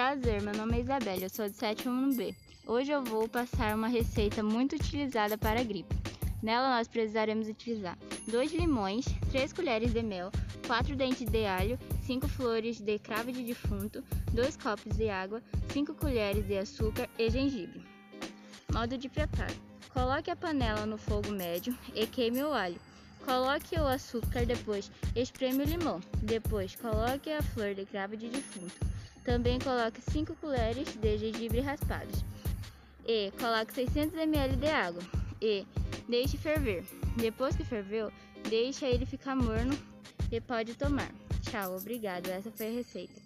Prazer, meu nome é Isabela, eu sou do sétimo B. Hoje eu vou passar uma receita muito utilizada para a gripe. Nela nós precisaremos utilizar 2 limões, 3 colheres de mel, 4 dentes de alho, 5 flores de cravo de defunto, 2 copos de água, 5 colheres de açúcar e gengibre. Modo de preparo: Coloque a panela no fogo médio e queime o alho. Coloque o açúcar, depois espreme o limão. Depois coloque a flor de cravo de defunto. Também coloque 5 colheres de gengibre raspados. E coloque 600 ml de água. E deixe ferver. Depois que ferveu, deixe ele ficar morno e pode tomar. Tchau, obrigado. Essa foi a receita.